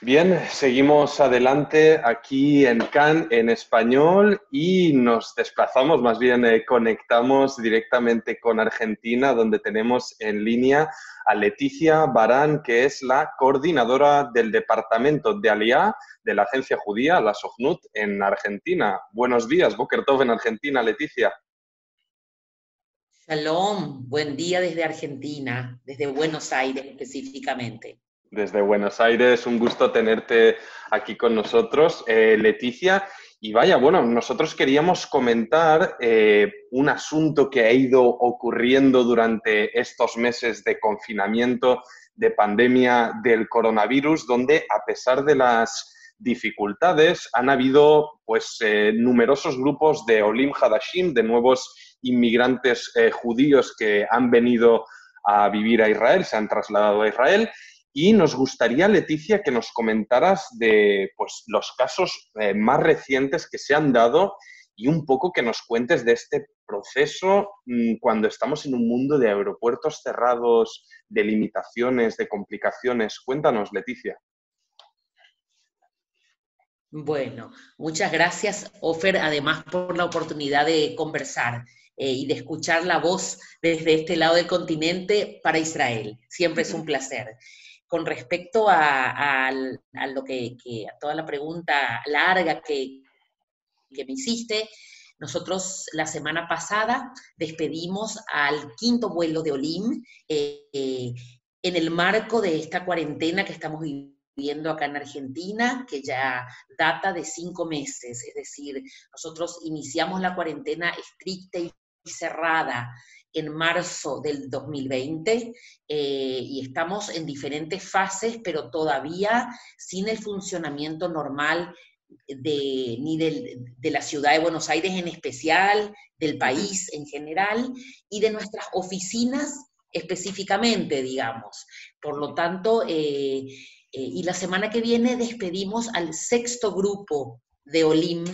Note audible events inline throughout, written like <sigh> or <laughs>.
Bien, seguimos adelante aquí en CAN en español y nos desplazamos, más bien eh, conectamos directamente con Argentina, donde tenemos en línea a Leticia Barán, que es la coordinadora del Departamento de Aliá de la Agencia Judía, la SOFNUT, en Argentina. Buenos días, Boker Tov en Argentina, Leticia. Shalom, buen día desde Argentina, desde Buenos Aires específicamente. Desde Buenos Aires, un gusto tenerte aquí con nosotros, eh, Leticia. Y vaya, bueno, nosotros queríamos comentar eh, un asunto que ha ido ocurriendo durante estos meses de confinamiento, de pandemia del coronavirus, donde a pesar de las dificultades han habido pues eh, numerosos grupos de Olim Hadashim, de nuevos inmigrantes judíos que han venido a vivir a Israel, se han trasladado a Israel y nos gustaría, Leticia, que nos comentaras de pues, los casos eh, más recientes que se han dado y un poco que nos cuentes de este proceso mm, cuando estamos en un mundo de aeropuertos cerrados, de limitaciones, de complicaciones. Cuéntanos, Leticia. Bueno, muchas gracias, Ofer, además por la oportunidad de conversar eh, y de escuchar la voz desde este lado del continente para Israel. Siempre es un <laughs> placer con respecto a, lo que, a toda la pregunta larga que, me hiciste, nosotros la semana pasada despedimos al quinto vuelo de Olim eh, en el marco de esta cuarentena que estamos viviendo acá en Argentina, que ya data de cinco meses. Es decir, nosotros iniciamos la cuarentena estricta y cerrada en marzo del 2020 eh, y estamos en diferentes fases, pero todavía sin el funcionamiento normal de, ni de la ciudad de Buenos Aires en especial, del país en general y de nuestras oficinas específicamente, digamos. Por lo tanto, eh, eh, y la semana que viene despedimos al sexto grupo de Olim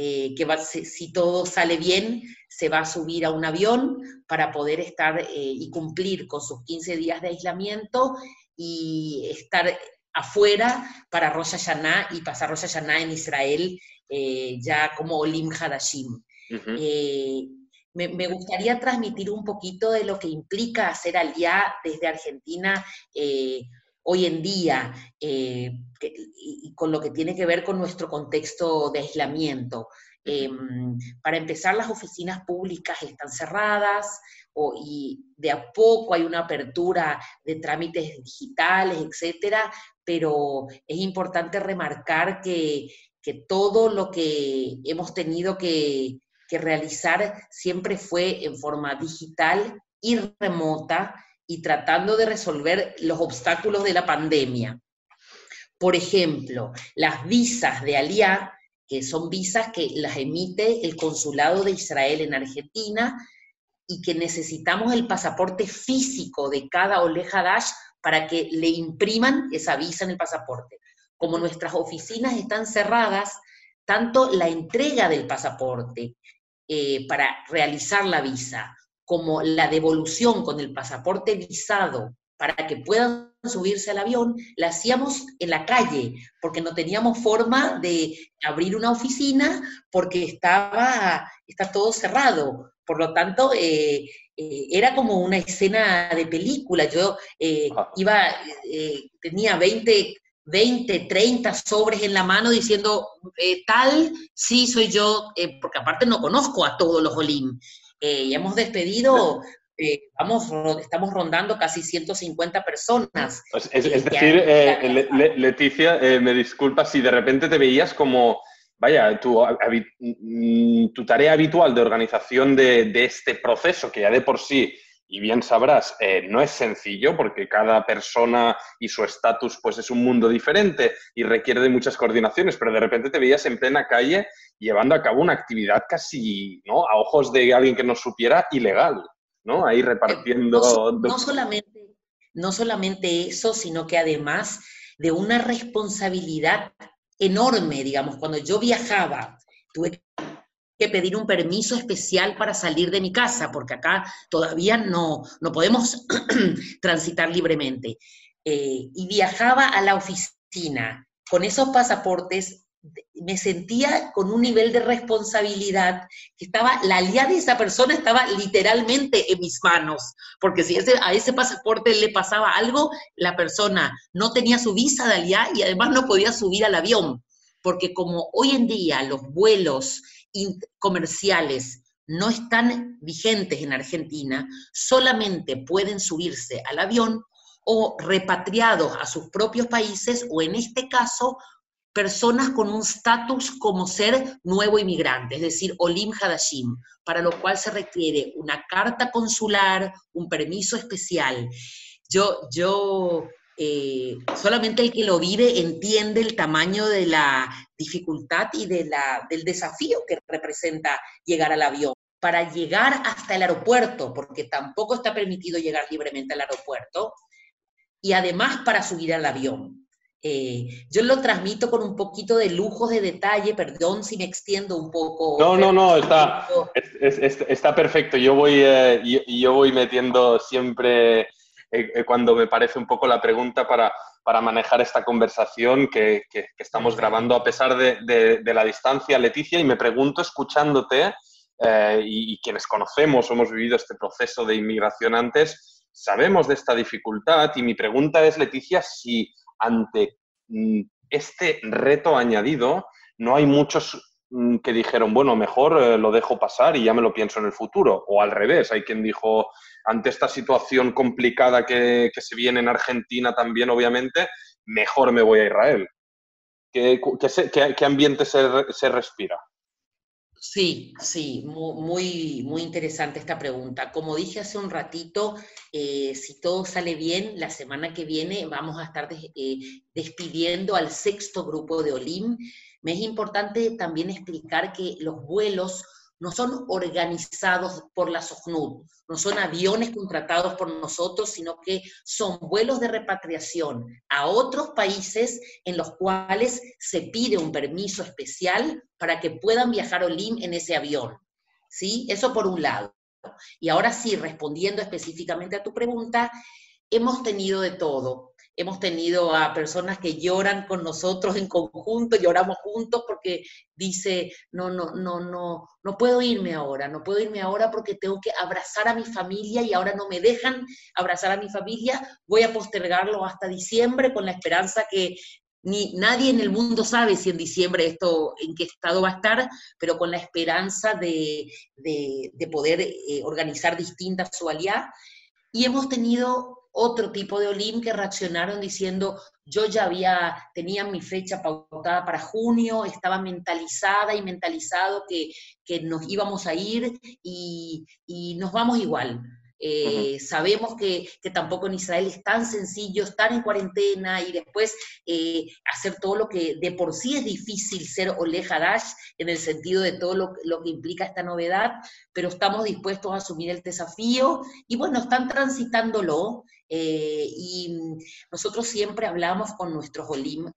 eh, que si, todo sale bien, se va a subir a un avión para poder estar eh, y cumplir con sus 15 días de aislamiento y estar afuera para Rosh Hashanah y pasar Rosh Hashanah en Israel eh, ya como Olim Hadashim. me, gustaría transmitir un poquito de lo que implica hacer aliá desde Argentina hoy en día eh, y con lo que tiene que ver con nuestro contexto de aislamiento. Em, para empezar, las oficinas públicas están cerradas y de a poco hay una apertura de trámites digitales, etcétera, pero es importante remarcar que, todo lo que hemos tenido que, que realizar siempre fue en forma digital y remota y tratando de resolver los obstáculos de la pandemia. Por ejemplo, las visas de Aliá, que son visas que las emite el Consulado de Israel en Argentina y que necesitamos el pasaporte físico de cada Oleja Dash para que le impriman esa visa en el pasaporte. Como nuestras oficinas están cerradas, tanto la entrega del pasaporte eh, para realizar la visa como la devolución con el pasaporte visado para que puedan subirse al avión, la hacíamos en la calle, porque no teníamos forma de abrir una oficina porque estaba está todo cerrado. Por lo tanto, eh, eh, era como una escena de película. Yo eh, iba, tenía 20, 20, 30 sobres en la mano diciendo, tal, sí soy yo, porque aparte no conozco a todos los Olim. Eh, hemos despedido, eh, vamos, estamos rondando casi 150 personas. Pues es, eh, decir, Leticia, me disculpa si de repente te veías como, vaya, tu, mm, tu tarea habitual de organización de, de, este proceso, que ya de por sí, y bien sabrás, no es sencillo porque cada persona y su estatus pues es un mundo diferente y requiere de muchas coordinaciones, pero de repente te veías en plena calle llevando a cabo una actividad casi, ¿no? A ojos de alguien que no supiera, ilegal, ¿no? Ahí repartiendo... No, solamente, no solamente eso, sino que además de una responsabilidad enorme, digamos, cuando yo viajaba, tuve que pedir un permiso especial para salir de mi casa, porque acá todavía no, no podemos <clears throat> transitar libremente. Eh, y viajaba a la oficina con esos pasaportes me sentía con un nivel de responsabilidad que estaba, la alianza de esa persona estaba literalmente en mis manos, porque si a ese pasaporte le pasaba algo, la persona no tenía su visa de alianza y además no podía subir al avión, porque como hoy en día los vuelos comerciales no están vigentes en Argentina, solamente pueden subirse al avión o repatriados a sus propios países o en este caso personas con un estatus como ser nuevo inmigrante, es decir, Olim Hadashim, para lo cual se requiere una carta consular, un permiso especial. Yo, yo eh, solamente el que lo vive entiende el tamaño de la dificultad y de la, del desafío que representa llegar al avión. Para llegar hasta el aeropuerto, porque tampoco está permitido llegar libremente al aeropuerto, y además para subir al avión. Eh, yo lo transmito con un poquito de lujos de detalle, perdón si me extiendo un poco. No, no, no, está, está perfecto. Yo voy, eh, yo, voy metiendo siempre eh, cuando me parece un poco la pregunta para, para manejar esta conversación que, que, estamos grabando a pesar de, de, la distancia, Leticia, y me pregunto, escuchándote, y, y quienes conocemos hemos vivido este proceso de inmigración antes, sabemos de esta dificultad y mi pregunta es, Leticia, si ante mm, este reto añadido, no hay muchos mm, que dijeron, bueno, mejor eh, lo dejo pasar y ya me lo pienso en el futuro. O al revés, hay quien dijo, ante esta situación complicada que, se viene en Argentina también, obviamente, mejor me voy a Israel. ¿Qué, qué, ambiente se respira? Sí, sí, muy, muy interesante esta pregunta. Como dije hace un ratito, eh, si todo sale bien, la semana que viene vamos a estar eh, despidiendo al sexto grupo de Olim. Me es importante también explicar que los vuelos no son organizados por la SOCNUD, no son aviones contratados por nosotros, sino que son vuelos de repatriación a otros países en los cuales se pide un permiso especial para que puedan viajar Olim en ese avión. ¿Sí? Eso por un lado. Y ahora sí, respondiendo específicamente a tu pregunta, hemos tenido de todo. Hemos tenido a personas que lloran con nosotros en conjunto, lloramos juntos porque dice, no, no, no, no, no puedo irme ahora, no puedo irme ahora porque tengo que abrazar a mi familia y ahora no me dejan abrazar a mi familia, voy a postergarlo hasta diciembre con la esperanza que ni nadie en el mundo sabe si en diciembre esto en qué estado va a estar, pero con la esperanza de, poder eh, organizar distintas su Y hemos tenido otro tipo de Olim que reaccionaron diciendo, yo ya había, tenía mi fecha pautada para junio, estaba mentalizada y mentalizado que, nos íbamos a ir y, y nos vamos igual. Eh, sabemos que, tampoco en Israel es tan sencillo estar en cuarentena y después eh, hacer todo lo que de por sí es difícil ser Ole Hadash en el sentido de todo lo, que implica esta novedad, pero estamos dispuestos a asumir el desafío y bueno, están transitándolo eh, y nosotros siempre hablamos con nuestros Olim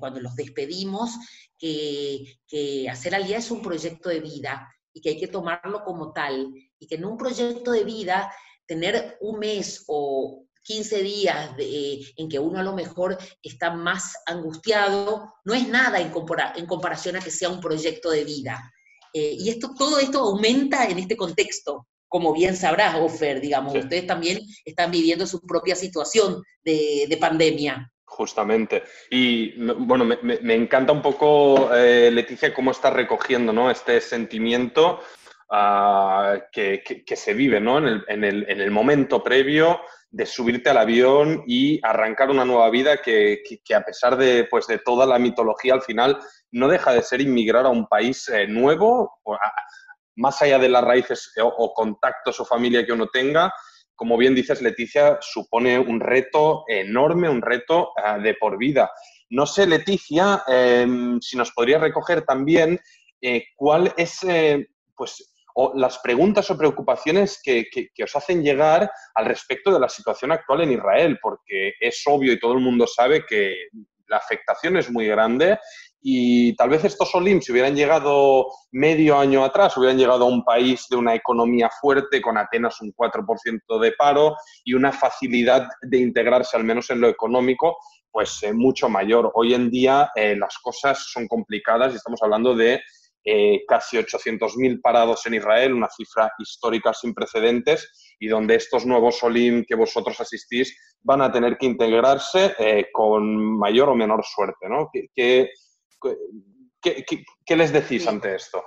cuando los despedimos, que, que hacer Alía es un proyecto de vida y que hay que tomarlo como tal, y que en un proyecto de vida tener un mes o 15 días en que uno a lo mejor está más angustiado, no es nada en, en comparación a que sea un proyecto de vida. Eh, y esto, todo esto aumenta en este contexto, como bien sabrás, Ofer, digamos, ustedes también están viviendo su propia situación de, de pandemia. Justamente. Y bueno, me, encanta un poco, eh, Leticia, cómo está recogiendo ¿no? este sentimiento ah, que, se vive ¿no? en, el, momento previo de subirte al avión y arrancar una nueva vida que, a pesar de, pues, de toda la mitología, al final no deja de ser inmigrar a un país eh, nuevo, más allá de las raíces o, o contactos o familia que uno tenga, como bien dices, Leticia, supone un reto enorme, un reto ah, de por vida. No sé, Leticia, em, si nos podría recoger también eh, cuál es, eh, pues, las preguntas o preocupaciones que, os hacen llegar al respecto de la situación actual en Israel, porque es obvio y todo el mundo sabe que la afectación es muy grande y tal vez estos Olim, si hubieran llegado medio año atrás, hubieran llegado a un país de una economía fuerte, con apenas un 4% de paro y una facilidad de integrarse, al menos en lo económico, pues eh, mucho mayor. Hoy en día eh, las cosas son complicadas y estamos hablando de eh, casi 800.000 parados en Israel, una cifra histórica sin precedentes, y donde estos nuevos Olim que vosotros asistís van a tener que integrarse con mayor o menor suerte. ¿no? ¿Qué, qué, les decís ante esto?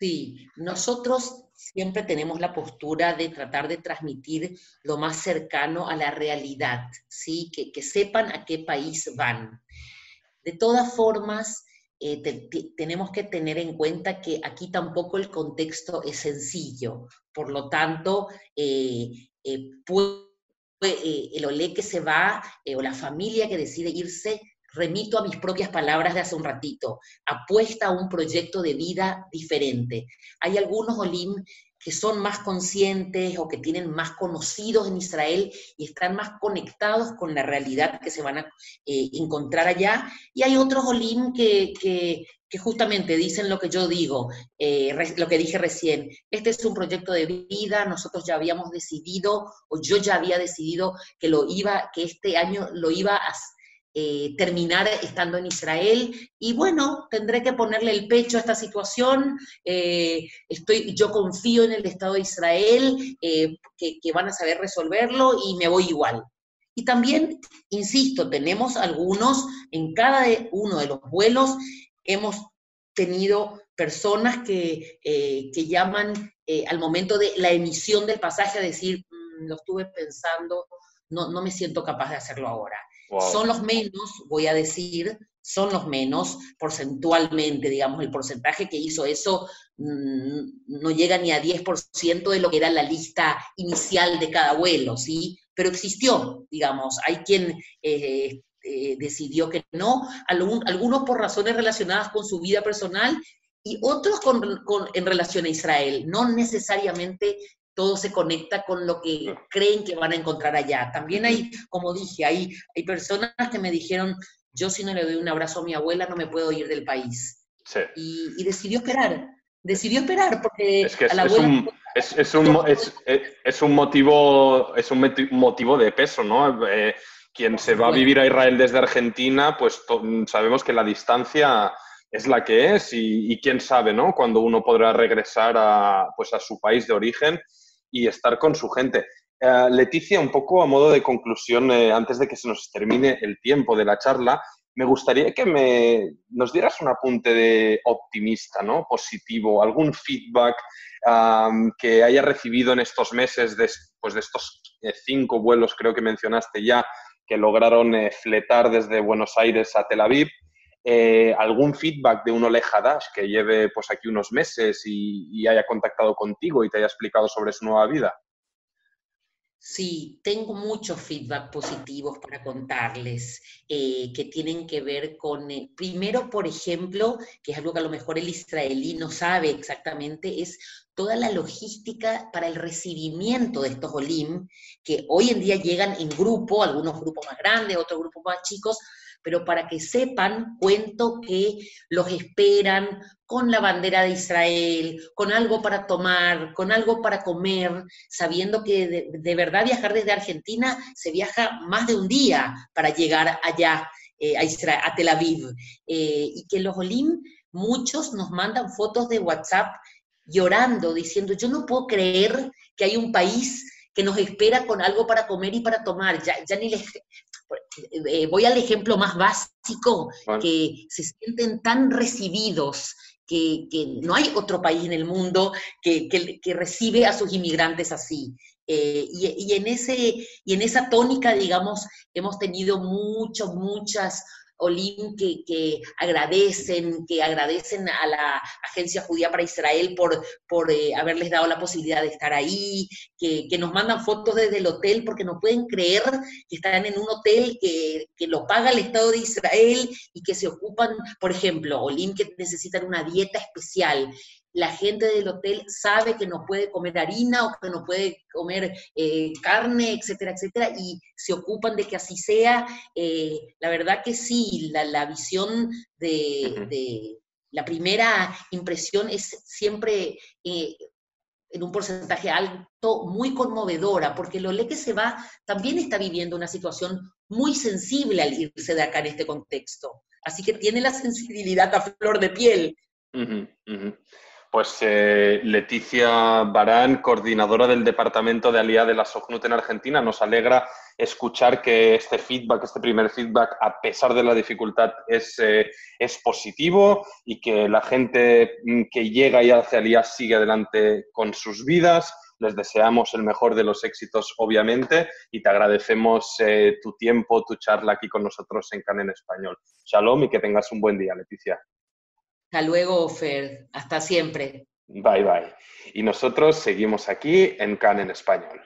Sí, nosotros siempre tenemos la postura de tratar de transmitir lo más cercano a la realidad, ¿sí? que, sepan a qué país van. De todas formas, eh, tenemos que tener en cuenta que aquí tampoco el contexto es sencillo, por lo tanto, eh, eh, el olé que se va o la familia que decide irse remito a mis propias palabras de hace un ratito, apuesta a un proyecto de vida diferente. Hay algunos Olim que son más conscientes o que tienen más conocidos en Israel y están más conectados con la realidad que se van a eh, encontrar allá. Y hay otros Olim que, que, justamente dicen lo que yo digo, eh, lo que dije recién. Este es un proyecto de vida, nosotros ya habíamos decidido, o yo ya había decidido que lo iba, que este año lo iba a eh, terminar estando en Israel. Y bueno, tendré que ponerle el pecho a esta situación. Eh, estoy, yo confío en el Estado de Israel, eh, que, van a saber resolverlo y me voy igual. Y también, insisto, tenemos algunos, en cada uno de los vuelos hemos tenido personas que, que llaman al momento de la emisión del pasaje a decir, mm, lo estuve pensando, no, no me siento capaz de hacerlo ahora. Son los menos, voy a decir, son los menos porcentualmente, digamos, el porcentaje que hizo eso mm, no llega ni a 10% de lo que era la lista inicial de cada vuelo, ¿sí? Pero existió, digamos, hay quien eh, eh, decidió que no, algunos por razones relacionadas con su vida personal y otros en relación a Israel, no necesariamente todo se conecta con lo que creen que van a encontrar allá. También hay, como dije, hay, hay personas que me dijeron, yo si no le doy un abrazo a mi abuela no me puedo ir del país. Sí. Y, decidió esperar, decidió esperar porque es que es, un, es, un, es, un, motivo, es un motivo de peso, ¿no? Eh, quien se va a vivir a Israel desde Argentina, pues sabemos que la distancia es la que es y, y, quién sabe, ¿no? Cuando uno podrá regresar a, pues a su país de origen y estar con su gente. Eh, Leticia, un poco a modo de conclusión, eh, antes de que se nos termine el tiempo de la charla, me gustaría que me, nos dieras un apunte de optimista, ¿no? positivo, algún feedback que haya recibido en estos meses, de, pues de estos eh, cinco vuelos, creo que mencionaste ya, que lograron fletar desde Buenos Aires a Tel Aviv. Eh, algún feedback de un Ole que lleve pues aquí unos meses y, haya contactado contigo y te haya explicado sobre su nueva vida? Sí, tengo muchos feedback positivos para contarles eh, que tienen que ver con, eh, primero, por ejemplo, que es algo que a lo mejor el israelí no sabe exactamente, es toda la logística para el recibimiento de estos olim, que hoy en día llegan en grupo, algunos grupos más grandes, otros grupos más chicos, pero para que sepan, cuento que los esperan con la bandera de Israel, con algo para tomar, con algo para comer, sabiendo que de, verdad viajar desde Argentina se viaja más de un día para llegar allá eh, a, Tel Aviv, eh, y que los Olim, muchos nos mandan fotos de WhatsApp llorando, diciendo, yo no puedo creer que hay un país que nos espera con algo para comer y para tomar. Ya, ya ni les, eh, voy al ejemplo más básico, que se sienten tan recibidos, que, no hay otro país en el mundo que, recibe a sus inmigrantes así. Eh, y, en ese, y en esa tónica, digamos, hemos tenido muchas, muchas Olim que, agradecen, que agradecen a la Agencia Judía para Israel por, por eh, haberles dado la posibilidad de estar ahí, que, nos mandan fotos desde el hotel porque no pueden creer que están en un hotel que, lo paga el Estado de Israel y que se ocupan, por ejemplo, Olim que necesitan una dieta especial la gente del hotel sabe que no puede comer harina o que no puede comer eh, carne, etcétera, etcétera, y se ocupan de que así sea. Eh, la verdad que sí, la, visión de, la primera impresión es siempre eh, en un porcentaje alto muy conmovedora, porque lo que se va también está viviendo una situación muy sensible al irse de acá en este contexto. Así que tiene la sensibilidad a flor de piel. Pues eh, Leticia Barán, coordinadora del Departamento de Alía de la SOCNUT en Argentina, nos alegra escuchar que este feedback, este primer feedback, a pesar de la dificultad, es, eh, es positivo y que la gente mm, que llega y hace Alía sigue adelante con sus vidas. Les deseamos el mejor de los éxitos, obviamente, y te agradecemos eh, tu tiempo, tu charla aquí con nosotros en CAN en Español. Shalom y que tengas un buen día, Leticia. Hasta luego, Fer. Hasta siempre. Bye, bye. Y nosotros seguimos aquí en CAN en español.